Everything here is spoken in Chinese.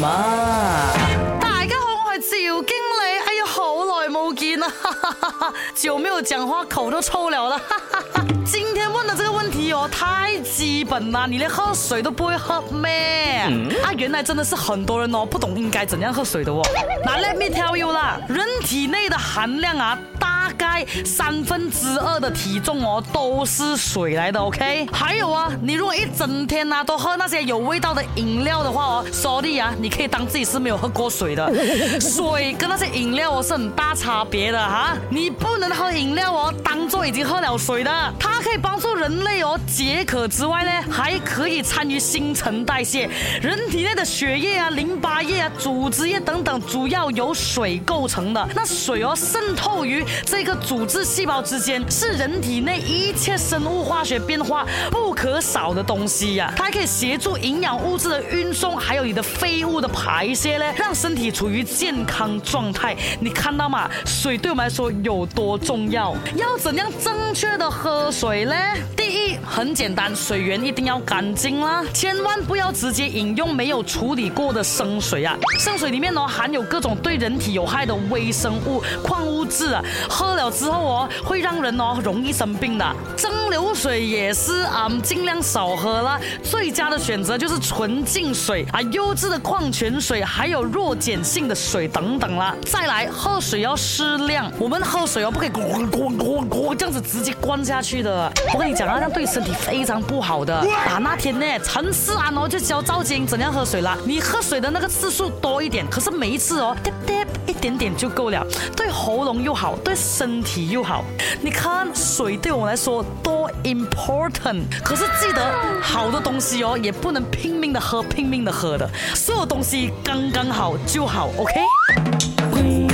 妈大家好我是赵经理哎呀好耐冇见啦哈哈哈没有讲话口都臭了啦哈哈哈今天问的这个问题哦太基本啦你连喝水都不会喝咩？啊原来真的是很多人哦不懂应该怎样喝水的哦。那 let me tell you 啦人体内的含量啊大概三分之二的体重哦，都是水来的，OK？还有啊，你如果一整天呢都喝那些有味道的饮料的话哦，sorry 啊，你可以当自己是没有喝过水的。水跟那些饮料哦是很大差别的哈，你不能喝饮料哦，当做已经喝了水的。它可以帮助人类哦解渴之外呢，还可以参与新陈代谢。人体内的血液啊、淋巴液啊、组织液等等，主要由水构成的。那水哦渗透于这。这个组织细胞之间是人体内一切生物化学变化不可少的东西呀，它还可以协助营养物质的运送，还有你的废物的排泄呢，让身体处于健康状态。你看到吗？水对我们来说有多重要？要怎样正确的喝水呢？第一，很简单，水源一定要干净啦，千万不要直接饮用没有处理过的生水啊！生水里面呢含有各种对人体有害的微生物、矿物质啊，喝。了之后哦，会让人哦容易生病的。蒸馏水也是啊，尽量少喝啦。最佳的选择就是纯净水啊，优质的矿泉水，还有弱碱性的水等等啦。再来，喝水要适量。我们喝水哦，不可以咣咣咣咣这样子直接灌下去的。我跟你讲啊，这样对身体非常不好的。啊，那天呢，陈思安哦就教赵晶怎样喝水啦。你喝水的那个次数多一点，可是每一次哦，滴滴一点点就够了，对喉咙又好，对。身身体又好，你看水对我来说多 important。可是记得好的东西哦，也不能拼命的喝，拼命的喝的，所有东西刚刚好就好，OK。